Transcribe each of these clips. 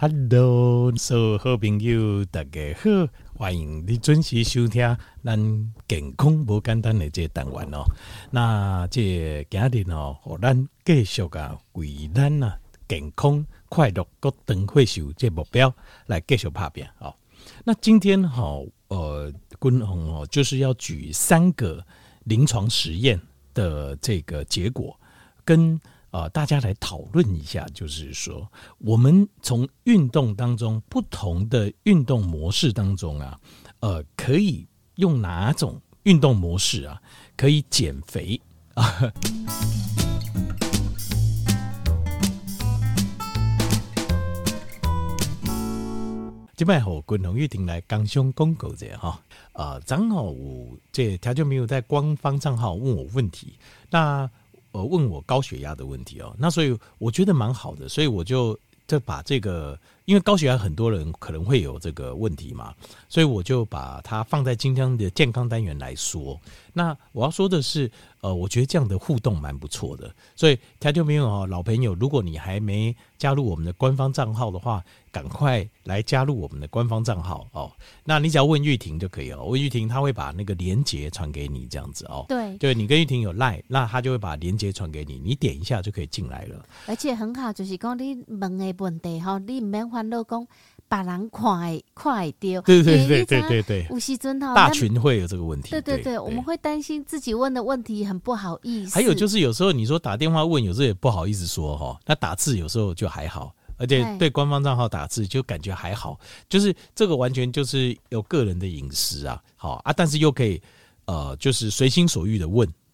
Hello，所有好朋友，大家好，欢迎你准时收听咱健康无简单的这个单元哦。那这今日哦，和咱继续啊，为咱啊健康快乐个长寿寿这目标来继续拍拼哦。那今天哈、呃，君宏哦，就是要举三个临床实验的这个结果跟。啊、呃，大家来讨论一下，就是说，我们从运动当中不同的运动模式当中啊，呃，可以用哪种运动模式啊，可以减肥啊？今摆和滚龙玉婷来刚胸公狗这哈，呃，正好我这他就没有在官方账号问我问题，那。问我高血压的问题哦，那所以我觉得蛮好的，所以我就就把这个，因为高血压很多人可能会有这个问题嘛，所以我就把它放在今天的健康单元来说。那我要说的是，呃，我觉得这样的互动蛮不错的，所以台球朋友哦，老朋友，如果你还没加入我们的官方账号的话，赶快来加入我们的官方账号哦。那你只要问玉婷就可以了，问玉婷，他会把那个连接传给你，这样子哦。对，对你跟玉婷有赖，那他就会把连接传给你，你点一下就可以进来了。而且很好，就是讲你问的问题哈，你唔免烦恼讲。把人快快丢，对对对对对对，吴锡尊哈，大群会有这个问题，对对对，我们会担心自己问的问题很不好意思。还有就是有时候你说打电话问，有时候也不好意思说哈，那打字有时候就还好，而且对官方账号打字就感觉还好，就是这个完全就是有个人的隐私啊，好啊，但是又可以呃，就是随心所欲的问。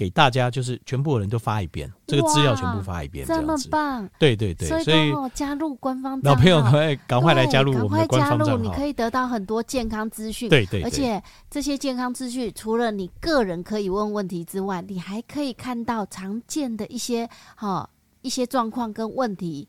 给大家就是全部的人都发一遍，这个资料全部发一遍，这样子。这么棒！对对对，所以加入官方老朋友赶快赶快来加入我们的官方账号，加入，你可以得到很多健康资讯。对对，对，而且这些健康资讯除了你个人可以问问题之外，你还可以看到常见的一些哈一些状况跟问题。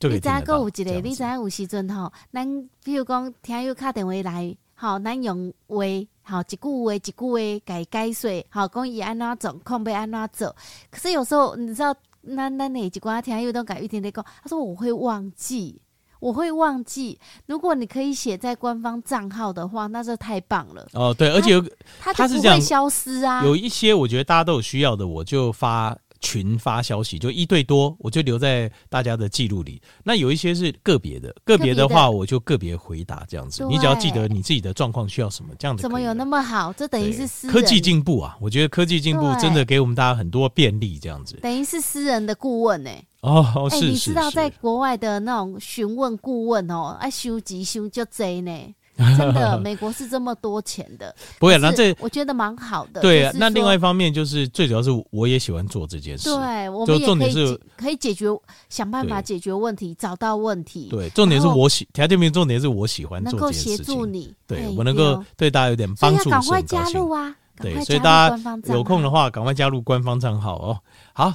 你知个有一个，你知有时阵吼，咱比如讲听友打电话来，吼，咱用话，吼，一句话一句话改解说，吼，讲伊安怎做，控要安怎做。可是有时候你知道，咱咱哪一寡听友都改一天天讲，他说我会忘记，我会忘记。如果你可以写在官方账号的话，那就太棒了。哦，对，而且它就不会消失啊。有一些我觉得大家都有需要的，我就发。群发消息就一对多，我就留在大家的记录里。那有一些是个别的，个别的话我就个别回答这样子。你只要记得你自己的状况需要什么，这样子。怎么有那么好？这等于是私人科技进步啊！我觉得科技进步真的给我们大家很多便利，这样子。等于是私人的顾问呢、欸？哦，是、欸、你知道在国外的那种询问顾问哦，哎收集收就贼呢。真的，美国是这么多钱的，不会。那这我觉得蛮好的。对啊，那另外一方面就是最主要是我也喜欢做这件事。对，我们也可以可以解决，想办法解决问题，找到问题。对，重点是我喜，条件名重点是我喜欢做这件事情。能够协助你，对我能够对大家有点帮助，赶快加入啊！对，所以大家有空的话，赶快加入官方账号哦。好。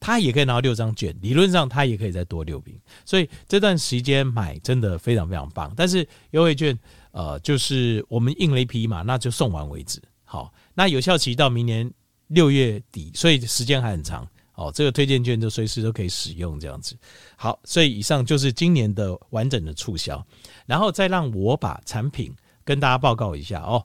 他也可以拿到六张券。理论上他也可以再多六瓶，所以这段时间买真的非常非常棒。但是优惠券，呃，就是我们印了一批嘛，那就送完为止。好。那有效期到明年六月底，所以时间还很长哦。这个推荐券就随时都可以使用，这样子。好，所以以上就是今年的完整的促销，然后再让我把产品跟大家报告一下哦。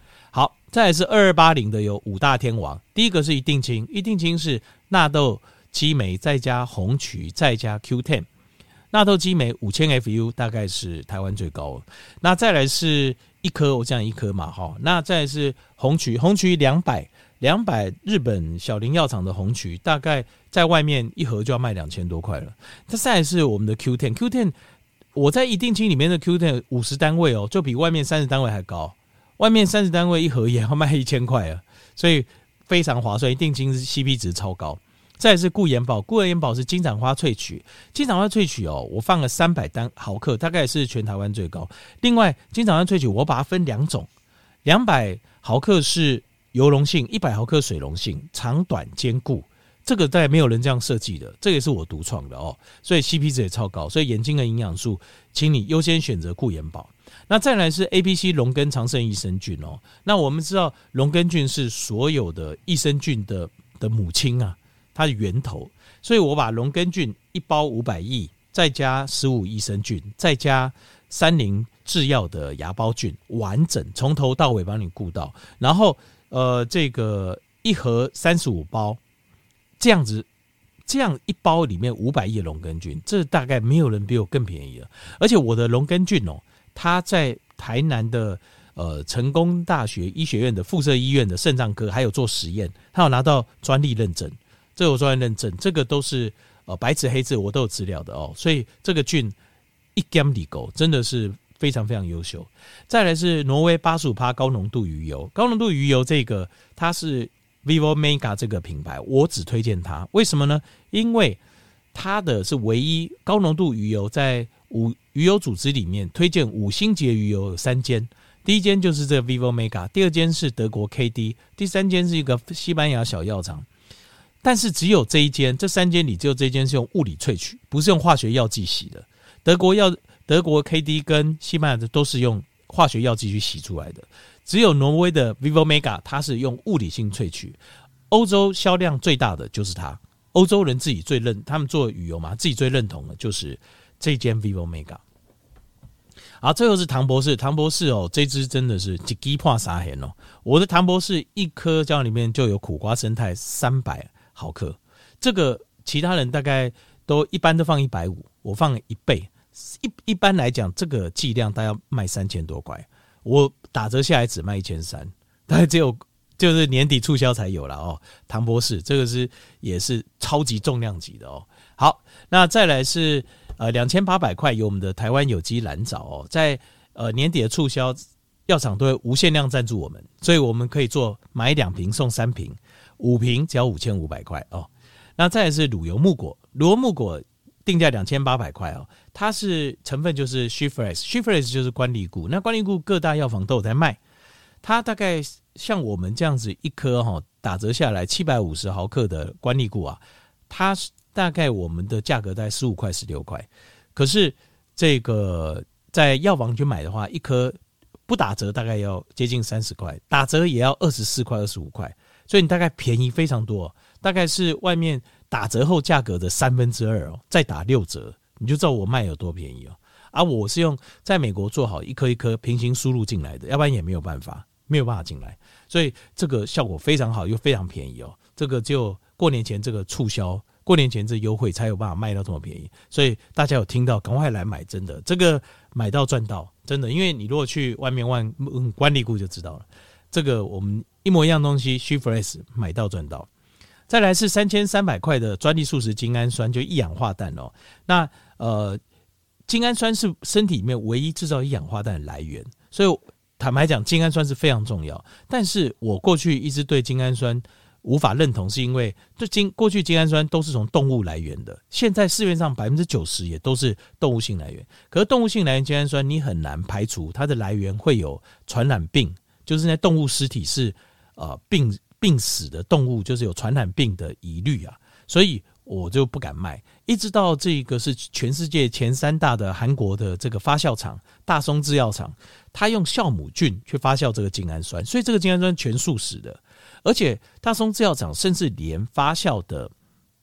再来是二二八零的有五大天王，第一个是一定清，一定清是纳豆激酶再加红曲再加 Q10，纳豆激酶五千 FU 大概是台湾最高。那再来是一颗，我讲一颗嘛，哈，那再来是红曲，红曲两百两百日本小林药厂的红曲，大概在外面一盒就要卖两千多块了。它再来是我们的 Q10，Q10 我在一定清里面的 Q10 五十单位哦，就比外面三十单位还高。外面三十单位一盒也要卖一千块啊，所以非常划算，一定金是 CP 值超高。再是固颜宝，固颜宝是金盏花萃取，金盏花萃取哦，我放了三百单毫克，大概是全台湾最高。另外，金盏花萃取我把它分两种，两百毫克是油溶性，一百毫克水溶性，长短兼顾。这个大概没有人这样设计的，这也是我独创的哦，所以 CP 值也超高。所以眼睛的营养素，请你优先选择固眼宝。那再来是 A、B、C 龙根长生益生菌哦。那我们知道龙根菌是所有的益生菌的的母亲啊，它的源头。所以我把龙根菌一包五百亿，再加十五益生菌，再加三菱制药的芽孢菌，完整从头到尾帮你顾到。然后呃，这个一盒三十五包，这样子，这样一包里面五百亿龙根菌，这大概没有人比我更便宜了。而且我的龙根菌哦。它在台南的呃成功大学医学院的附设医院的肾脏科，还有做实验，他有拿到专利认证，这有专利认证，这个都是呃白纸黑字，我都有资料的哦。所以这个菌一 gam 里狗真的是非常非常优秀。再来是挪威八十五趴高浓度鱼油，高浓度鱼油这个它是 Vivo Mega 这个品牌，我只推荐它，为什么呢？因为它的是唯一高浓度鱼油在。五鱼油组织里面推荐五星级鱼油有三间，第一间就是这个 Vivo Mega，第二间是德国 KD，第三间是一个西班牙小药厂。但是只有这一间，这三间里只有这一间是用物理萃取，不是用化学药剂洗的。德国药德国 KD 跟西班牙的都是用化学药剂去洗出来的，只有挪威的 Vivo Mega 它是用物理性萃取。欧洲销量最大的就是它，欧洲人自己最认，他们做旅游嘛，自己最认同的就是。这间 Vivo Mega，好，最后是唐博士，唐博士哦，这支真的是一支破三千哦。我的唐博士一颗胶里面就有苦瓜生肽三百毫克，这个其他人大概都一般都放一百五，我放了一倍。一一般来讲，这个剂量大概要卖三千多块，我打折下来只卖一千三，大概只有就是年底促销才有了哦。唐博士这个是也是超级重量级的哦。好，那再来是。呃，两千八百块有我们的台湾有机蓝藻哦，在呃年底的促销，药厂都会无限量赞助我们，所以我们可以做买两瓶送三瓶，五瓶只要五千五百块哦。那再来是乳油木果，乳油木果定价两千八百块哦，它是成分就是 She-Fresh，She-Fresh 就是关荔固，那关荔固各大药房都有在卖，它大概像我们这样子一颗哈，打折下来七百五十毫克的关荔固啊，它。大概我们的价格在十五块、十六块，可是这个在药房去买的话，一颗不打折大概要接近三十块，打折也要二十四块、二十五块，所以你大概便宜非常多，大概是外面打折后价格的三分之二哦，再打六折，你就知道我卖有多便宜哦。而我是用在美国做好一颗一颗平行输入进来的，要不然也没有办法，没有办法进来，所以这个效果非常好，又非常便宜哦。这个就过年前这个促销。过年前这优惠才有办法卖到这么便宜，所以大家有听到赶快来买，真的这个买到赚到，真的，因为你如果去外面问关荔固就知道了，这个我们一模一样东西，She-Fresh 买到赚到。再来是三千三百块的专利素食精氨酸，就一氧化氮哦。那呃，精氨酸是身体里面唯一制造一氧化氮的来源，所以坦白讲，精氨酸是非常重要。但是我过去一直对精氨酸。无法认同，是因为这精过去精氨酸都是从动物来源的，现在市面上百分之九十也都是动物性来源。可是动物性来源精氨酸，你很难排除它的来源会有传染病，就是那动物尸体是呃病病死的动物，就是有传染病的疑虑啊，所以我就不敢卖。一直到这个是全世界前三大的韩国的这个发酵厂大松制药厂，它用酵母菌去发酵这个精氨酸，所以这个精氨酸全素食的。而且大松制药厂甚至连发酵的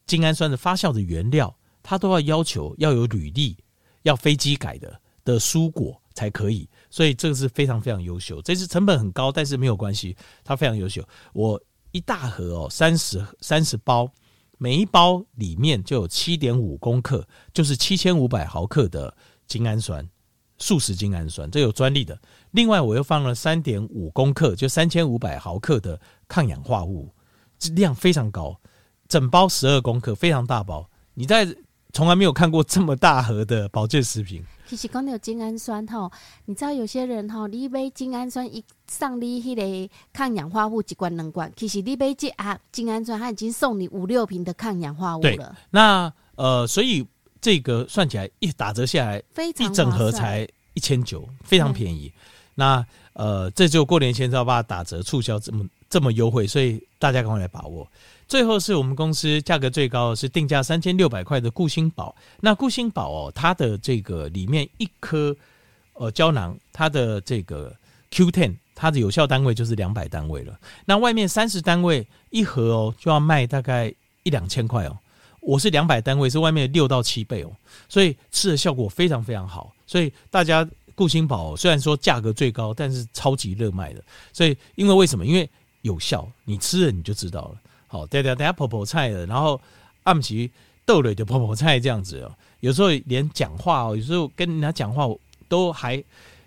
精氨酸的发酵的原料，它都要要求要有履历，要飞机改的的蔬果才可以。所以这个是非常非常优秀。这次成本很高，但是没有关系，它非常优秀。我一大盒哦，三十三十包，每一包里面就有七点五公克，就是七千五百毫克的精氨酸，素食精氨酸，这有专利的。另外，我又放了三点五公克，就三千五百毫克的抗氧化物，量非常高，整包十二公克，非常大包。你在从来没有看过这么大盒的保健食品。其实讲到精氨酸吼，你知道有些人吼，你买精氨酸一上你迄个抗氧化物一罐两罐，其实你买这啊精氨酸，它已经送你五六瓶的抗氧化物了。那呃，所以这个算起来一打折下来，非常一整盒才一千九，非常便宜。那呃，这就过年前要把它打折促销这么这么优惠，所以大家赶快来把握。最后是我们公司价格最高的是定价三千六百块的固心宝。那固心宝哦，它的这个里面一颗呃胶囊，它的这个 Q Ten，它的有效单位就是两百单位了。那外面三十单位一盒哦，就要卖大概一两千块哦。我是两百单位，是外面六到七倍哦，所以吃的效果非常非常好，所以大家。固心宝虽然说价格最高，但是超级热卖的。所以，因为为什么？因为有效，你吃了你就知道了。好，对对等下婆婆菜了，然后暗棋豆类的婆婆菜这样子哦。有时候连讲话哦，有时候跟人家讲话都还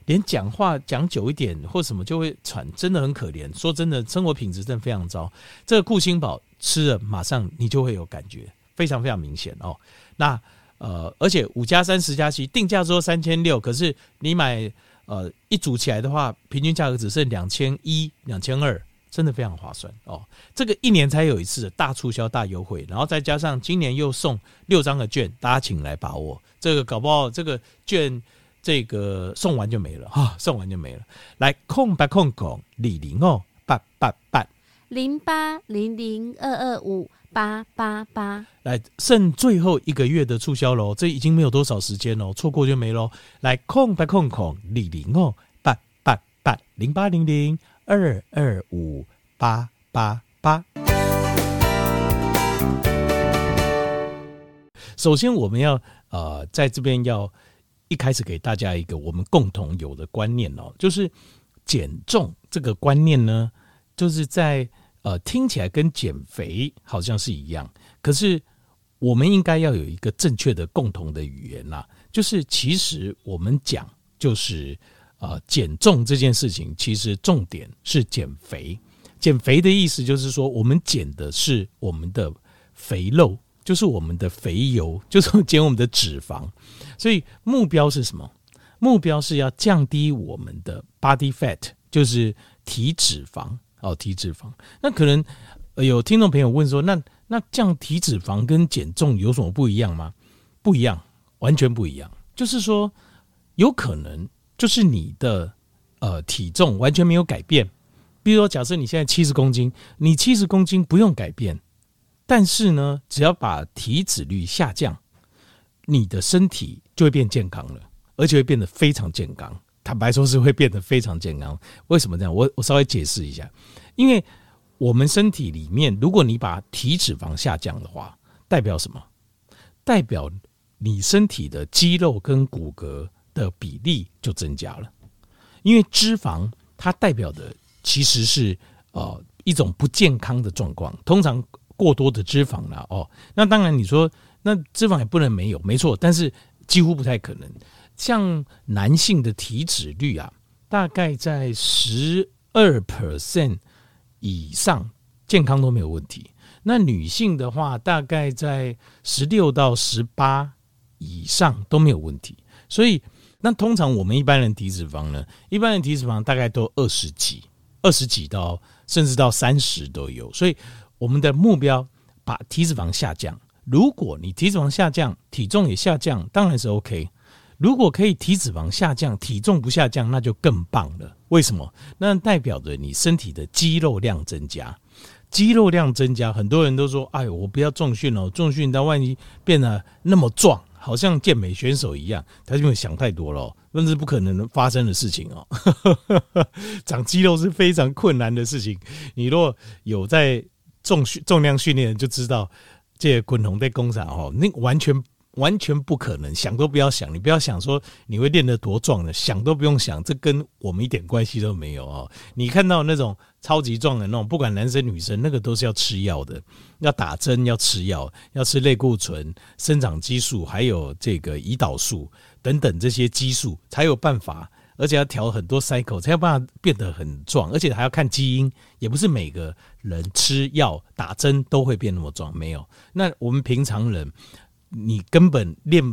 连讲话讲久一点或什么就会喘，真的很可怜。说真的，生活品质真的非常糟。这个顾星宝吃了，马上你就会有感觉，非常非常明显哦。那。呃，而且五加三十加七定价说三千六，可是你买呃一组起来的话，平均价格只剩两千一、两千二，真的非常划算哦。这个一年才有一次的大促销、大优惠，然后再加上今年又送六张的券，大家请来把握。这个搞不好这个券这个送完就没了哈、哦，送完就没了。来空白空空李零哦，八八八零八零零二二五。八八八，来剩最后一个月的促销喽，这已经没有多少时间喽，错过就没喽。来空白空空李玲哦，八八八零八零零二二五八八八。首先，我们要呃，在这边要一开始给大家一个我们共同有的观念哦，就是减重这个观念呢，就是在呃听起来跟减肥好像是一样，可是我们应该要有一个正确的共同的语言啦，就是其实我们讲就是呃减重这件事情，其实重点是减肥。减肥的意思就是说，我们减的是我们的肥肉，就是我们的肥油，就是减我们的脂肪。所以目标是什么？目标是要降低我们的 body fat，就是体脂肪哦，体脂肪。那可能有听众朋友问说，那那降体脂肪跟减重有什么不一样吗？不一样，完全不一样。就是说，有可能就是你的呃体重完全没有改变。比如说，假设你现在七十公斤，你七十公斤不用改变，但是呢，只要把体脂率下降，你的身体就会变健康了，而且会变得非常健康。坦白说，是会变得非常健康。为什么这样？我我稍微解释一下，因为我们身体里面，如果你把体脂肪下降的话，代表什么？代表你身体的肌肉跟骨骼的比例就增加了，因为脂肪它代表的。其实是呃一种不健康的状况，通常过多的脂肪了哦。那当然你说那脂肪也不能没有，没错，但是几乎不太可能。像男性的体脂率啊，大概在十二 percent 以上，健康都没有问题。那女性的话，大概在十六到十八以上都没有问题。所以那通常我们一般人体脂肪呢，一般人体脂肪大概都二十几。二十几到甚至到三十都有，所以我们的目标把体脂肪下降。如果你体脂肪下降，体重也下降，当然是 OK。如果可以体脂肪下降，体重不下降，那就更棒了。为什么？那代表着你身体的肌肉量增加，肌肉量增加，很多人都说：“哎，我不要重训了，重训到万一变得那么壮。”好像健美选手一样，他就会想太多了，那是不可能发生的事情哦。长肌肉是非常困难的事情，你若有在重训重量训练，就知道这些滚筒在工厂哦，那完全。完全不可能，想都不要想。你不要想说你会练得多壮的，想都不用想，这跟我们一点关系都没有哦。你看到那种超级壮的那种，不管男生女生，那个都是要吃药的，要打针，要吃药，要吃类固醇、生长激素，还有这个胰岛素等等这些激素才有办法，而且要调很多 cycle 才有办法变得很壮，而且还要看基因，也不是每个人吃药打针都会变那么壮，没有。那我们平常人。你根本练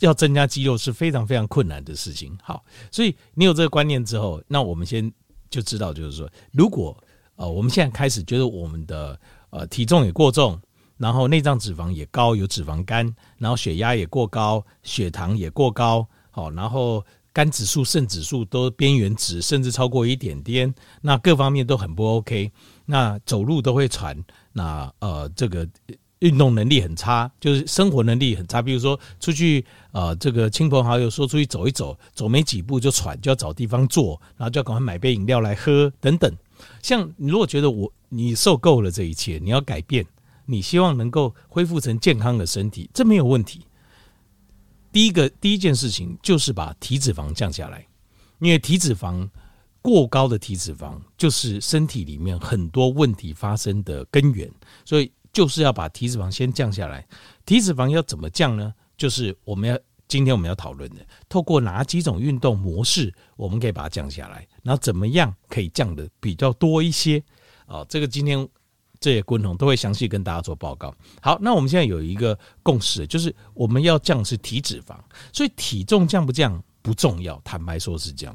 要增加肌肉是非常非常困难的事情。好，所以你有这个观念之后，那我们先就知道，就是说，如果呃我们现在开始觉得我们的呃体重也过重，然后内脏脂肪也高，有脂肪肝，然后血压也过高，血糖也过高，好，然后肝指数、肾指数都边缘值，甚至超过一点点，那各方面都很不 OK，那走路都会喘，那呃这个。运动能力很差，就是生活能力很差。比如说出去，呃，这个亲朋好友说出去走一走，走没几步就喘，就要找地方坐，然后就要赶快买杯饮料来喝等等。像你如果觉得我你受够了这一切，你要改变，你希望能够恢复成健康的身体，这没有问题。第一个第一件事情就是把体脂肪降下来，因为体脂肪过高的体脂肪就是身体里面很多问题发生的根源，所以。就是要把体脂肪先降下来，体脂肪要怎么降呢？就是我们要今天我们要讨论的，透过哪几种运动模式，我们可以把它降下来，然后怎么样可以降得比较多一些啊？这个今天这些观众都会详细跟大家做报告。好，那我们现在有一个共识，就是我们要降是体脂肪，所以体重降不降不重要，坦白说是这样。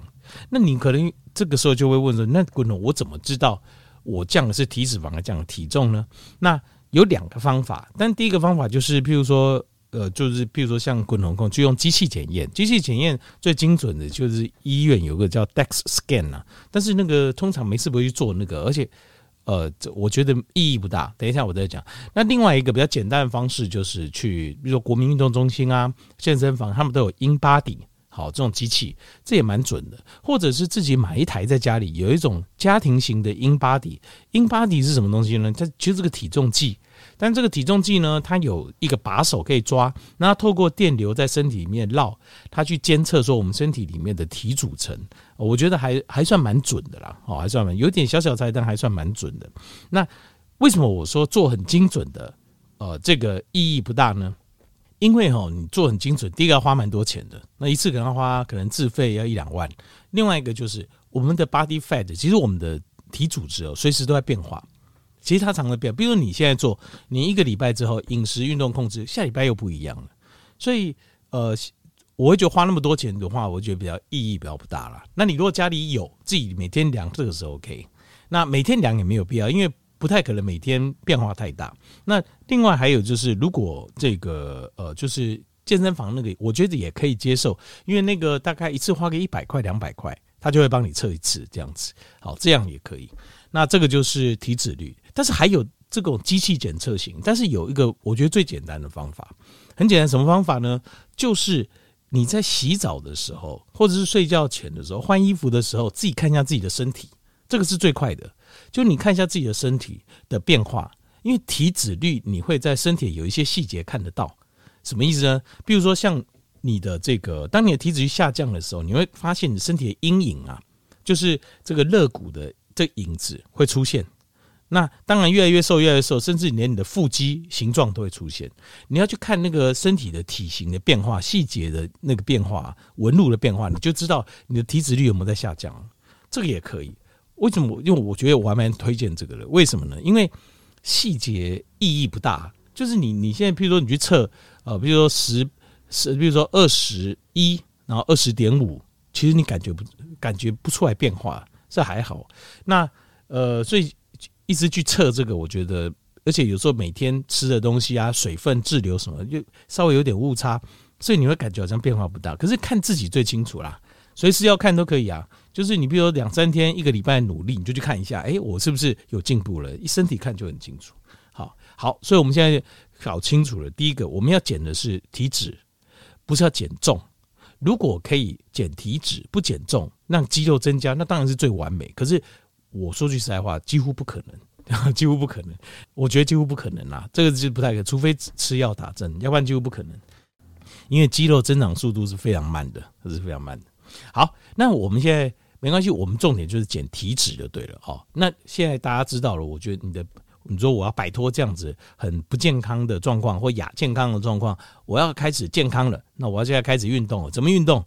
那你可能这个时候就会问说，那观众我怎么知道我降的是体脂肪还降的体重呢？那有两个方法，但第一个方法就是，譬如说，呃，就是譬如说像滚筒控，就用机器检验。机器检验最精准的就是医院有个叫 DEX scan 啊，但是那个通常没事不会去做那个，而且，呃，这我觉得意义不大。等一下我再讲。那另外一个比较简单的方式就是去，比如说国民运动中心啊、健身房，他们都有 InBody。好，这种机器这也蛮准的，或者是自己买一台在家里，有一种家庭型的 InBody。InBody 是什么东西呢？它其实是个体重计，但这个体重计呢，它有一个把手可以抓，那它透过电流在身体里面绕，它去监测说我们身体里面的体组成，我觉得还还算蛮准的啦，哦，还算蛮有点小小差，但还算蛮准的。那为什么我说做很精准的，呃，这个意义不大呢？因为哈，你做很精准，第一个要花蛮多钱的，那一次可能要花可能自费要一两万。另外一个就是我们的 body fat，其实我们的体组织哦，随时都在变化。其实它常常变，比如你现在做，你一个礼拜之后饮食运动控制，下礼拜又不一样了。所以呃，我会觉得花那么多钱的话，我觉得比较意义比较不大了。那你如果家里有自己每天量，这个是 OK。那每天量也没有必要，因为不太可能每天变化太大。那另外还有就是，如果这个呃，就是健身房那个，我觉得也可以接受，因为那个大概一次花个一百块、两百块，他就会帮你测一次这样子。好，这样也可以。那这个就是体脂率。但是还有这种机器检测型，但是有一个我觉得最简单的方法，很简单，什么方法呢？就是你在洗澡的时候，或者是睡觉前的时候，换衣服的时候，自己看一下自己的身体，这个是最快的。就你看一下自己的身体的变化，因为体脂率你会在身体有一些细节看得到，什么意思呢？比如说像你的这个，当你的体脂率下降的时候，你会发现你身体的阴影啊，就是这个肋骨的这影子会出现。那当然，越来越瘦，越来越瘦，甚至连你的腹肌形状都会出现。你要去看那个身体的体型的变化、细节的那个变化、纹路的变化，你就知道你的体脂率有没有在下降。这个也可以。为什么？因为我觉得我还蛮推荐这个的。为什么呢？因为细节意义不大。就是你你现在，譬如说你去测，呃，比如说十十，比如说二十一，然后二十点五，其实你感觉不感觉不出来变化，这还好。那呃，所以。一直去测这个，我觉得，而且有时候每天吃的东西啊，水分滞留什么，就稍微有点误差，所以你会感觉好像变化不大。可是看自己最清楚啦，随时要看都可以啊。就是你比如说两三天、一个礼拜努力，你就去看一下，哎，我是不是有进步了？一身体看就很清楚。好，好，所以我们现在搞清楚了。第一个，我们要减的是体脂，不是要减重。如果可以减体脂不减重，让肌肉增加，那当然是最完美。可是。我说句实在话，几乎不可能，几乎不可能。我觉得几乎不可能啦，这个是不太可能，除非吃药打针，要不然几乎不可能。因为肌肉增长速度是非常慢的，是非常慢的。好，那我们现在没关系，我们重点就是减体脂就对了。好，那现在大家知道了，我觉得你的，你说我要摆脱这样子很不健康的状况或亚健康的状况，我要开始健康了，那我要现在开始运动了。怎么运动？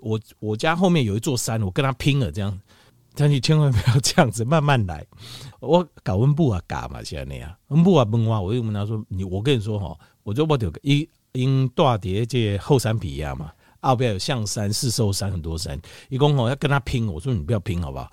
我我家后面有一座山，我跟他拼了，这样。但你千万不要这样子，慢慢来。我搞温布啊，嘎嘛，现在那样温布啊，崩啊，我就问他说：“你，我跟你说哈，我就我有个一因大叠这后山比亚嘛，啊，不要有象山、四兽山很多山，一共哦要跟他拼。我说你不要拼好不好？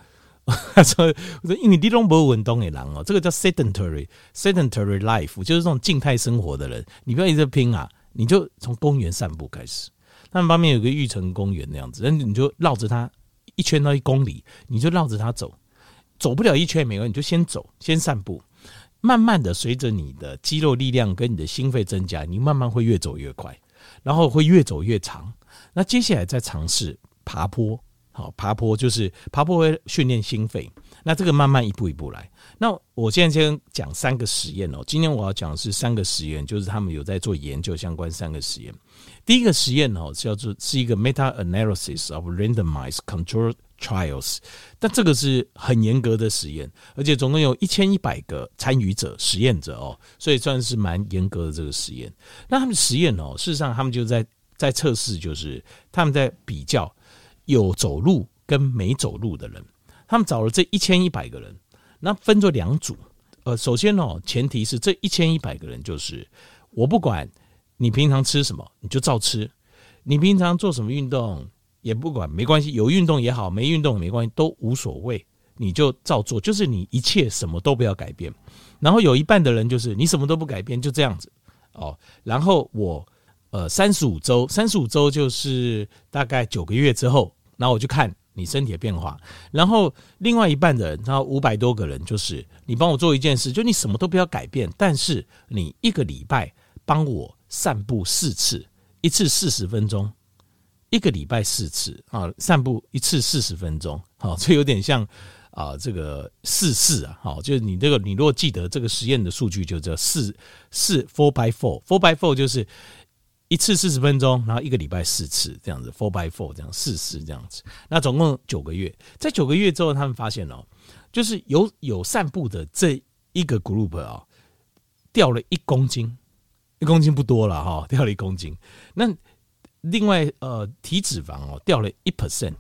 他说我说因为你都没运动的人哦，这个叫 sedentary sedentary life，就是这种静态生活的人，你不要一直拼啊，你就从公园散步开始。他们旁边有个玉成公园那样子，那你就绕着它。一圈到一公里，你就绕着它走，走不了一圈也没关系，你就先走，先散步，慢慢的随着你的肌肉力量跟你的心肺增加，你慢慢会越走越快，然后会越走越长。那接下来再尝试爬坡，好，爬坡就是爬坡会训练心肺。那这个慢慢一步一步来。那我现在先讲三个实验哦。今天我要讲的是三个实验，就是他们有在做研究相关三个实验。第一个实验哦，叫做是一个 meta analysis of randomized control trials，但这个是很严格的实验，而且总共有一千一百个参与者、实验者哦，所以算是蛮严格的这个实验。那他们实验哦，事实上他们就在在测试，就是他们在比较有走路跟没走路的人。他们找了这一千一百个人，那分作两组。呃，首先哦，前提是这一千一百个人就是我不管你平常吃什么，你就照吃；你平常做什么运动也不管，没关系，有运动也好，没运动没关系，都无所谓，你就照做。就是你一切什么都不要改变。然后有一半的人就是你什么都不改变，就这样子哦。然后我呃三十五周，三十五周就是大概九个月之后，然后我就看。你身体的变化，然后另外一半的人，然后五百多个人，就是你帮我做一件事，就你什么都不要改变，但是你一个礼拜帮我散步四次，一次四十分钟，一个礼拜四次啊，散步一次四十分钟，好，这有点像啊，这个四四啊，好，就是你这个你如果记得这个实验的数据，就叫四四 four by four four by four 就是一次四十分钟，然后一个礼拜四次这样子 four by four 这样四次这样子，那总共九个月，在九个月之后，他们发现哦，就是有有散步的这一个 group 啊，掉了一公斤，一公斤不多了哈，掉了一公斤。那另外呃体脂肪哦掉了一 percent。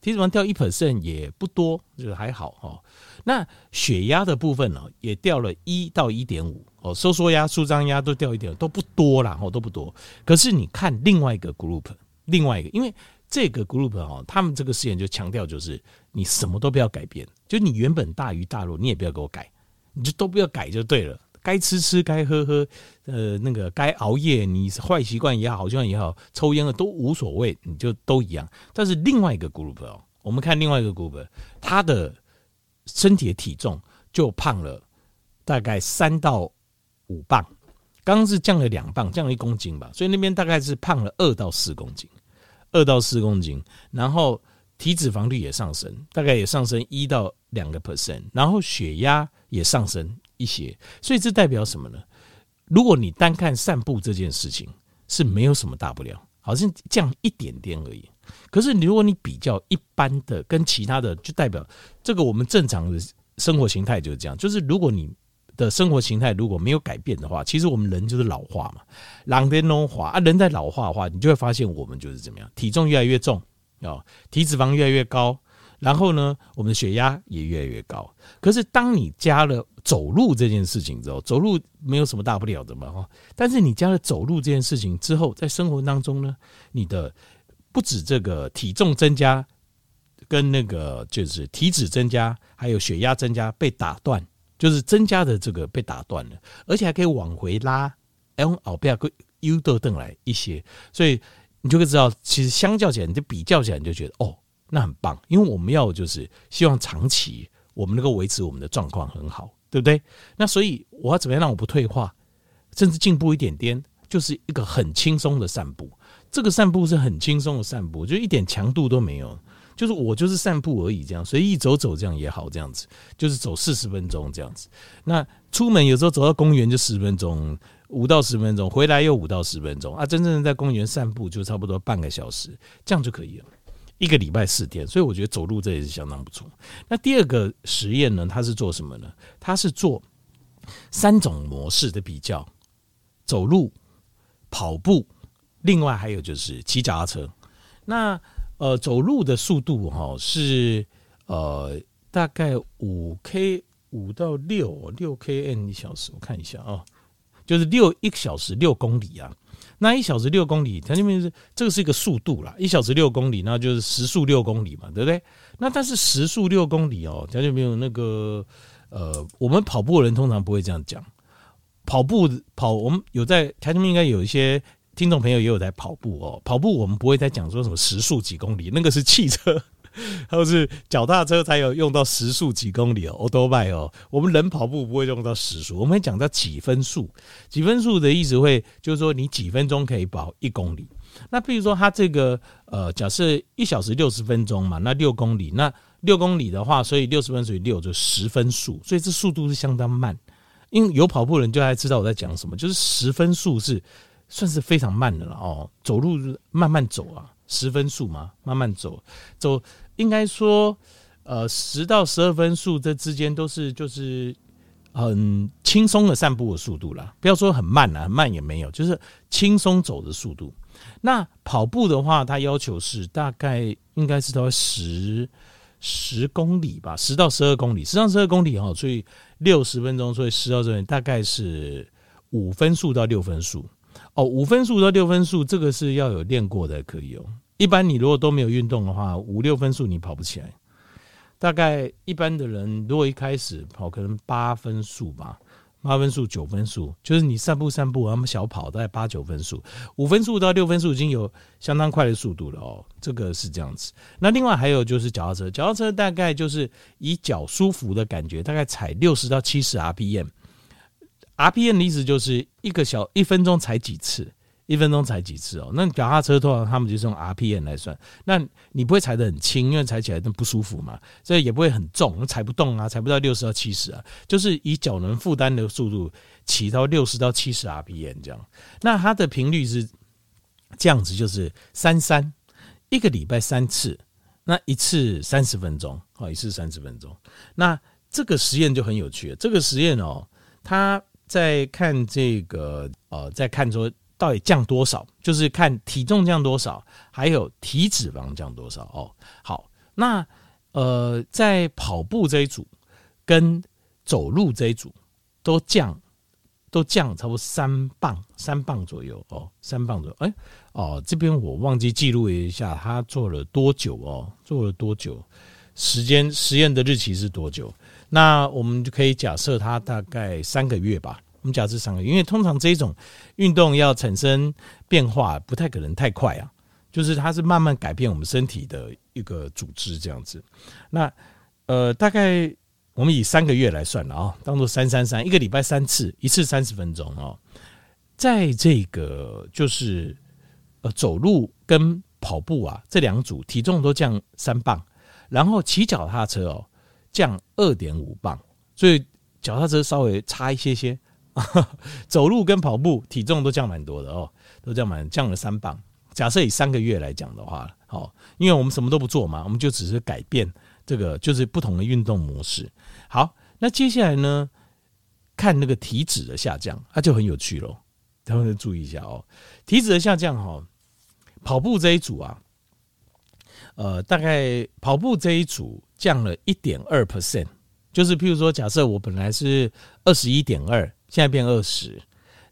体脂肪掉一 percent 也不多，就是还好哈。那血压的部分呢，也掉了一到一点五哦，收缩压、舒张压都掉一点，都不多啦，哦，都不多。可是你看另外一个 group，另外一个，因为这个 group 哦，他们这个实验就强调就是你什么都不要改变，就你原本大鱼大肉，你也不要给我改，你就都不要改就对了。该吃吃，该喝喝，呃，那个该熬夜，你坏习惯也好，好习惯也好，抽烟的都无所谓，你就都一样。但是另外一个 group 哦，我们看另外一个 group，他的身体的体重就胖了大概三到五磅，刚刚是降了两磅，降了一公斤吧，所以那边大概是胖了二到四公斤，二到四公斤，然后体脂肪率也上升，大概也上升一到两个 percent，然后血压也上升。一些，所以这代表什么呢？如果你单看散步这件事情是没有什么大不了，好像降一点点而已。可是如果你比较一般的跟其他的，就代表这个我们正常的生活形态就是这样。就是如果你的生活形态如果没有改变的话，其实我们人就是老化嘛，老变老化啊。人在老化的话，你就会发现我们就是怎么样，体重越来越重啊，体脂肪越来越高。然后呢，我们的血压也越来越高。可是当你加了走路这件事情之后，走路没有什么大不了的嘛哈。但是你加了走路这件事情之后，在生活当中呢，你的不止这个体重增加，跟那个就是体脂增加，还有血压增加被打断，就是增加的这个被打断了，而且还可以往回拉，用后边个 U 豆凳来一些，所以你就会知道，其实相较起来，你就比较起来，你就觉得哦。那很棒，因为我们要就是希望长期我们能够维持我们的状况很好，对不对？那所以我要怎么样让我不退化，甚至进步一点点，就是一个很轻松的散步。这个散步是很轻松的散步，就一点强度都没有，就是我就是散步而已，这样随意走走这样也好，这样子就是走四十分钟这样子。那出门有时候走到公园就十分钟，五到十分钟，回来又五到十分钟啊，真正在公园散步就差不多半个小时，这样就可以了。一个礼拜四天，所以我觉得走路这也是相当不错。那第二个实验呢，它是做什么呢？它是做三种模式的比较：走路、跑步，另外还有就是骑脚踏车。那呃，走路的速度哈是呃大概五 K 五到六六 km 一小时，我看一下啊，就是六一小时六公里啊。那一小时六公里，它那边是这个是一个速度啦，一小时六公里，那就是时速六公里嘛，对不对？那但是时速六公里哦，它就没有那个呃，我们跑步的人通常不会这样讲。跑步跑，我们有在台中应该有一些听众朋友也有在跑步哦。跑步我们不会再讲说什么时速几公里，那个是汽车。或是脚踏车才有用到时速几公里哦，欧兜拜哦，我们人跑步不会用到时速，我们会讲到几分速，几分速的意思会就是说你几分钟可以跑一公里。那比如说它这个呃，假设一小时六十分钟嘛，那六公里，那六公里的话，所以六十分除以六就十分速，所以这速度是相当慢。因为有跑步人就还知道我在讲什么，就是十分速是算是非常慢的了哦，走路慢慢走啊，十分速嘛，慢慢走走。应该说，呃，十到十二分速这之间都是就是很轻松的散步的速度啦，不要说很慢啦，很慢也没有，就是轻松走的速度。那跑步的话，它要求是大概应该是到十十公里吧，十到十二公里，十到十二公里哈，所以六十分钟，所以十到这边大概是五分速到六分速。哦，五分速到六分速，这个是要有练过的，可以哦。一般你如果都没有运动的话，五六分速你跑不起来。大概一般的人如果一开始跑，可能八分速吧，八分速、九分速，就是你散步散步，然后小跑大概八九分速，五分速到六分速已经有相当快的速度了哦。这个是这样子。那另外还有就是脚踏车，脚踏车大概就是以脚舒服的感觉，大概踩六十到七十 RPM。RPM 的意思就是一个小一分钟踩几次。一分钟踩几次哦？那脚踏车通常他们就是用 RPM 来算，那你不会踩得很轻，因为踩起来都不舒服嘛，所以也不会很重，踩不动啊，踩不到六十到七十啊，就是以脚能负担的速度骑到六十到七十 RPM 这样。那它的频率是这样子，就是三三，一个礼拜三次，那一次三十分钟，好，一次三十分钟。那这个实验就很有趣了，这个实验哦，他在看这个呃，在看说。到底降多少？就是看体重降多少，还有体脂肪降多少哦。好，那呃，在跑步这一组跟走路这一组都降，都降差不多三磅，三磅左右哦，三磅左右。哎哦，这边我忘记记录一下，他做了多久哦？做了多久？时间实验的日期是多久？那我们就可以假设它大概三个月吧。我们假设三个月，因为通常这种运动要产生变化，不太可能太快啊。就是它是慢慢改变我们身体的一个组织这样子。那呃，大概我们以三个月来算了啊，当做三三三，一个礼拜三次，一次三十分钟哦。在这个就是呃走路跟跑步啊这两组体重都降三磅，然后骑脚踏车哦降二点五磅，所以脚踏车稍微差一些些。走路跟跑步体重都降蛮多的哦，都降蛮降了三磅。假设以三个月来讲的话，好，因为我们什么都不做嘛，我们就只是改变这个，就是不同的运动模式。好，那接下来呢，看那个体脂的下降，那就很有趣喽。大家注意一下哦，体脂的下降哈，跑步这一组啊，呃，大概跑步这一组降了一点二 percent，就是譬如说，假设我本来是二十一点二。现在变二十，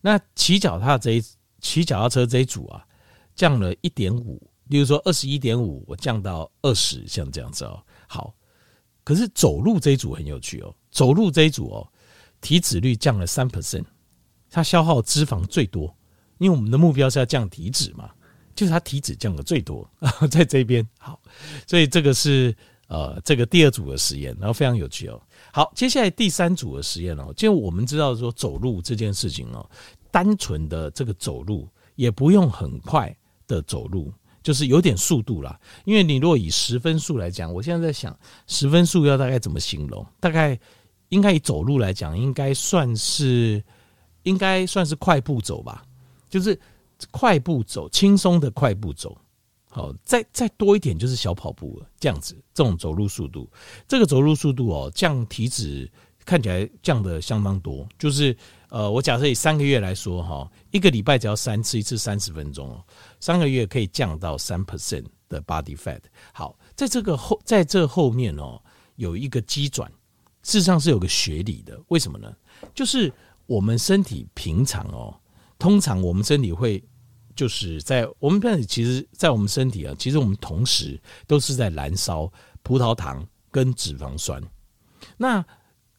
那骑脚踏这一骑脚踏车这一组啊，降了一点五，例如说二十一点五，我降到二十，像这样子哦。好，可是走路这一组很有趣哦，走路这一组哦，体脂率降了三 percent，它消耗脂肪最多，因为我们的目标是要降体脂嘛，就是它体脂降的最多，在这边。好，所以这个是呃这个第二组的实验，然后非常有趣哦。好，接下来第三组的实验哦，就我们知道说走路这件事情哦，单纯的这个走路也不用很快的走路，就是有点速度啦。因为你如果以十分数来讲，我现在在想十分数要大概怎么形容？大概应该以走路来讲，应该算是应该算是快步走吧，就是快步走，轻松的快步走。好，再再多一点就是小跑步了，这样子，这种走路速度，这个走路速度哦，降体脂看起来降得相当多。就是呃，我假设以三个月来说哈，一个礼拜只要三次，一次三十分钟哦，三个月可以降到三 percent 的 body fat。好，在这个后，在这后面哦，有一个机转，事实上是有个学理的。为什么呢？就是我们身体平常哦，通常我们身体会。就是在我们身体，其实，在我们身体啊，其实我们同时都是在燃烧葡萄糖跟脂肪酸。那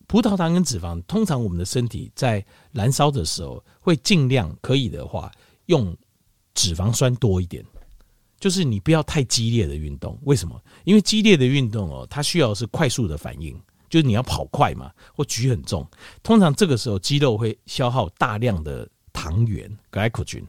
葡萄糖跟脂肪，通常我们的身体在燃烧的时候，会尽量可以的话，用脂肪酸多一点。就是你不要太激烈的运动，为什么？因为激烈的运动哦，它需要是快速的反应，就是你要跑快嘛，或举很重。通常这个时候，肌肉会消耗大量的糖原 （glycogen）。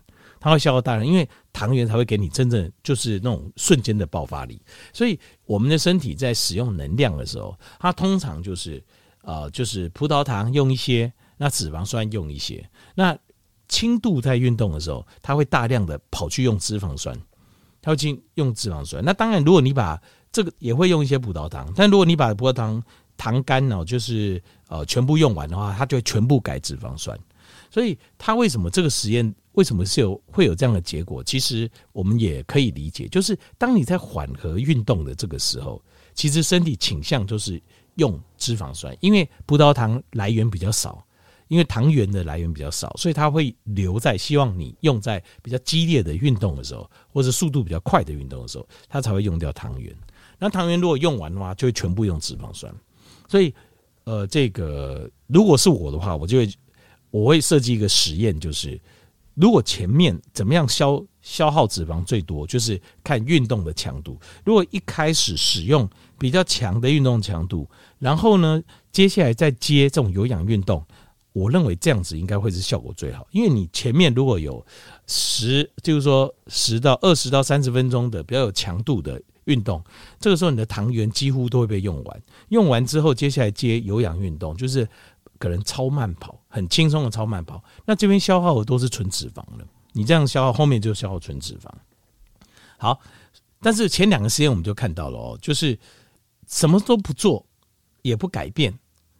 它会消耗大量，因为糖原才会给你真正就是那种瞬间的爆发力。所以我们的身体在使用能量的时候，它通常就是呃，就是葡萄糖用一些，那脂肪酸用一些。那轻度在运动的时候，它会大量的跑去用脂肪酸，它会进用脂肪酸。那当然，如果你把这个也会用一些葡萄糖，但如果你把葡萄糖糖干哦，就是呃全部用完的话，它就会全部改脂肪酸。所以它为什么这个实验？为什么是有会有这样的结果？其实我们也可以理解，就是当你在缓和运动的这个时候，其实身体倾向就是用脂肪酸，因为葡萄糖来源比较少，因为糖原的来源比较少，所以它会留在希望你用在比较激烈的运动的时候，或者速度比较快的运动的时候，它才会用掉糖原。那糖原如果用完的话，就会全部用脂肪酸。所以，呃，这个如果是我的话，我就会我会设计一个实验，就是。如果前面怎么样消消耗脂肪最多，就是看运动的强度。如果一开始使用比较强的运动强度，然后呢，接下来再接这种有氧运动，我认为这样子应该会是效果最好，因为你前面如果有十，就是说十到二十到三十分钟的比较有强度的运动，这个时候你的糖原几乎都会被用完。用完之后，接下来接有氧运动，就是可能超慢跑，很轻松的超慢跑。那这边消耗的都是纯脂肪了，你这样消耗，后面就消耗纯脂肪。好，但是前两个实验我们就看到了哦，就是什么都不做，也不改变。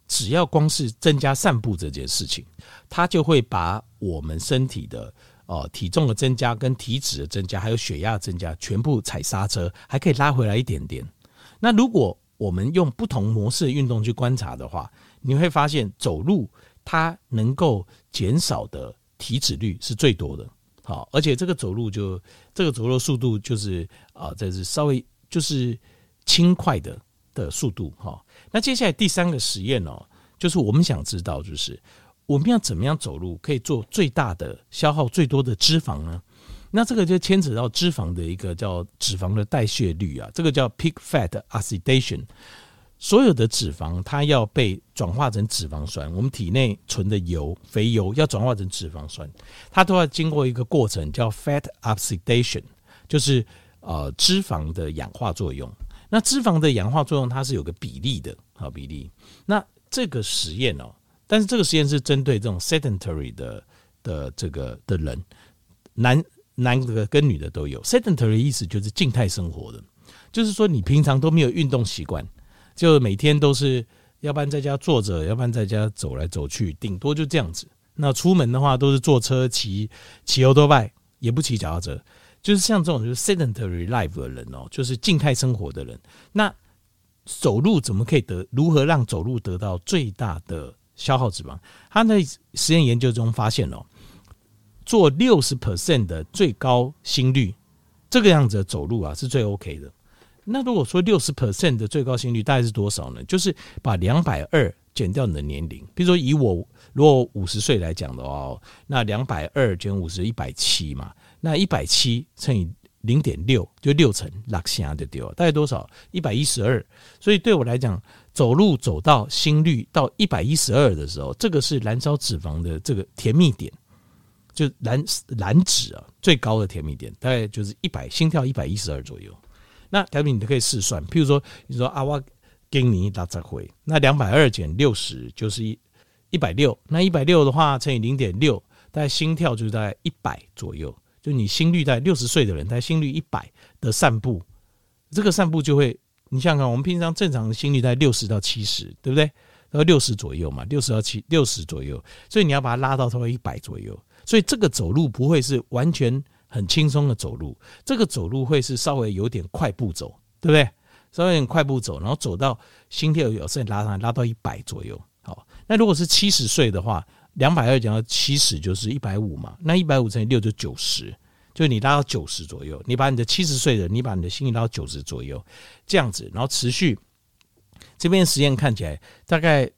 只要光是增加散步这件事情，它就会把我们身体的哦体重的增加、跟体脂的增加，还有血压增加，全部踩刹车，还可以拉回来一点点。那如果我们用不同模式的运动去观察的话，你会发现走路它能够减少的体脂率是最多的。好，而且这个走路就这个走路速度就是啊，这是稍微就是轻快的的速度哈。那接下来第三个实验哦，就是我们想知道，就是我们要怎么样走路可以做最大的消耗最多的脂肪呢？那这个就牵扯到脂肪的一个叫脂肪的代谢率啊，这个叫 peak fat oxidation。所有的脂肪它要被转化成脂肪酸，我们体内存的油、肥油要转化成脂肪酸，它都要经过一个过程叫 fat oxidation，就是呃脂肪的氧化作用。那脂肪的氧化作用，它是有个比例的，好比例。那这个实验哦，但是这个实验是针对这种 sedentary 的的这个的人，男男的跟女的都有。sedentary 意思就是静态生活的，就是说你平常都没有运动习惯，就每天都是要不然在家坐着，要不然在家走来走去，顶多就这样子。那出门的话都是坐车、骑骑欧多拜，也不骑脚踏车。就是像这种就是 sedentary life 的人哦，就是静态生活的人，那走路怎么可以得？如何让走路得到最大的消耗脂肪？他在实验研究中发现哦，做六十 percent 的最高心率，这个样子走路啊是最 OK 的。那如果说六十 percent 的最高心率大概是多少呢？就是把两百二减掉你的年龄，比如说以我如果五十岁来讲的话，那两百二减五十，一百七嘛。那一百七乘以零点六，就六成，落下就丢，大概多少？一百一十二。所以对我来讲，走路走到心率到一百一十二的时候，这个是燃烧脂肪的这个甜蜜点，就燃燃脂啊最高的甜蜜点，大概就是一百心跳一百一十二左右。那条比你都可以试算，譬如说你说啊，我给你打折回，那两百二减六十就是一一百六，那一百六的话乘以零点六，大概心跳就是大概一百左右。就你心率在六十岁的人，他心率一百的散步，这个散步就会，你想想看，我们平常正常的心率在六十到七十，对不对？然后六十左右嘛，六十到七六十左右，所以你要把它拉到差不多一百左右。所以这个走路不会是完全很轻松的走路，这个走路会是稍微有点快步走，对不对？稍微有点快步走，然后走到心跳有时候拉上来，拉到一百左右。好，那如果是七十岁的话。两百二减到七十就是一百五嘛，那一百五乘以六就九十，就你拉到九十左右，你把你的七十岁的，你把你的心率拉到九十左右，这样子，然后持续，这边实验看起来大概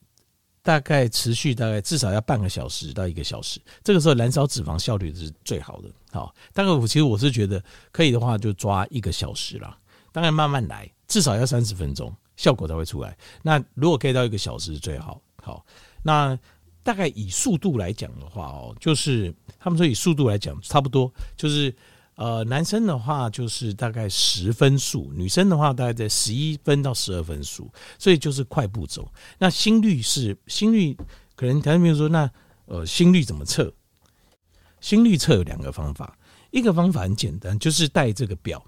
大概持续大概至少要半个小时到一个小时，这个时候燃烧脂肪效率是最好的。好，大概我其实我是觉得可以的话就抓一个小时啦，当然慢慢来，至少要三十分钟，效果才会出来。那如果可以到一个小时最好，好，那。大概以速度来讲的话哦，就是他们说以速度来讲，差不多就是呃，男生的话就是大概十分速，女生的话大概在十一分到十二分速，所以就是快步走。那心率是心率，可能台湾朋友说，那呃心率怎么测？心率测有两个方法，一个方法很简单，就是带这个表，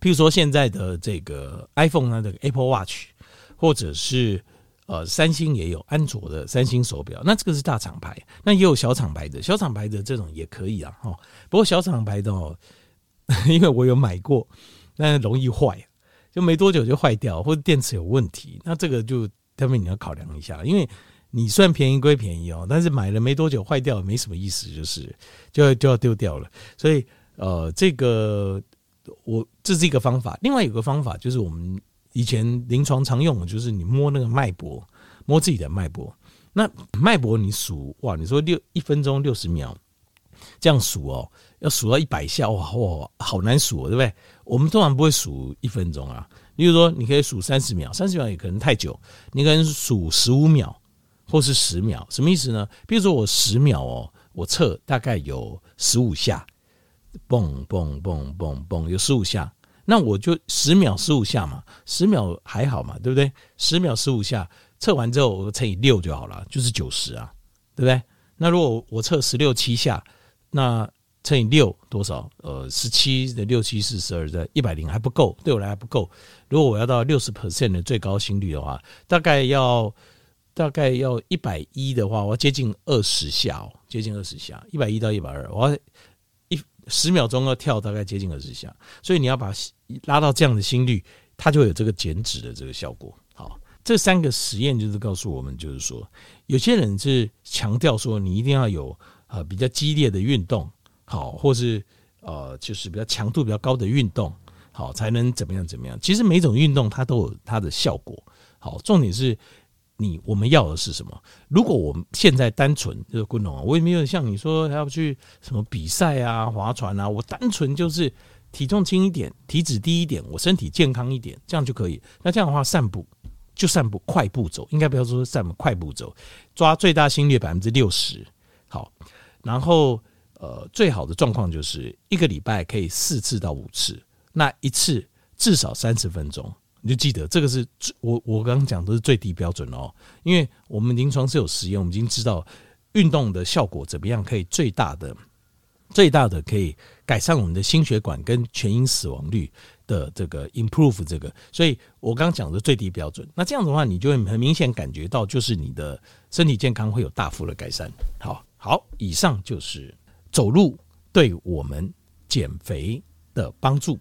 譬如说现在的这个 iPhone 啊，Apple Watch，或者是。呃，三星也有安卓的三星手表，那这个是大厂牌，那也有小厂牌的，小厂牌的这种也可以啊，哈。不过小厂牌的哦，因为我有买过，那容易坏，就没多久就坏掉，或者电池有问题，那这个就特别你要考量一下，因为你算便宜归便宜哦，但是买了没多久坏掉没什么意思，就是就就要丢掉了。所以呃，这个我这是一个方法，另外有个方法就是我们。以前临床常用的就是你摸那个脉搏，摸自己的脉搏。那脉搏你数哇，你说六一分钟六十秒这样数哦，要数到一百下哇哇，好难数，哦对不对？我们通常不会数一分钟啊。例如说，你可以数三十秒，三十秒也可能太久，你可能数十五秒，或是十秒，什么意思呢？比如说我十秒哦，我测大概有十五下，蹦蹦蹦蹦蹦，有十五下，那我就十秒十五下嘛，十秒还好嘛，对不对？十秒十五下，测完之后我乘以六就好了，就是九十啊，对不对？那如果我测十六七下，那乘以六多少？呃，十七的六七四十二的一百零还不够，对我来还不够。如果我要到六十 percent 的最高心率的话，大概要。大概要一百一的话，我要接近二十下哦，接近二十下，一百一到一百二，我要一十秒钟要跳大概接近二十下，所以你要把拉到这样的心率，它就会有这个减脂的这个效果。好，这三个实验就是告诉我们，就是说有些人是强调说你一定要有呃比较激烈的运动，好，或是呃就是比较强度比较高的运动，好才能怎么样怎么样。其实每种运动它都有它的效果，好，重点是。你我们要的是什么？如果我们现在单纯就是运动啊，我也没有像你说还要去什么比赛啊、划船啊，我单纯就是体重轻一点、体脂低一点，我身体健康一点，这样就可以。那这样的话，散步就散步，快步走，应该不要说散步，快步走，抓最大心率百分之六十。好，然后呃，最好的状况就是一个礼拜可以四次到五次，那一次至少三十分钟。你就记得这个是我我刚刚讲的是最低标准哦，因为我们临床是有实验，我们已经知道运动的效果怎么样，可以最大的最大的可以改善我们的心血管跟全因死亡率的这个 improve 这个，所以我刚刚讲的最低标准。那这样的话，你就会很明显感觉到，就是你的身体健康会有大幅的改善。好，好，以上就是走路对我们减肥的帮助。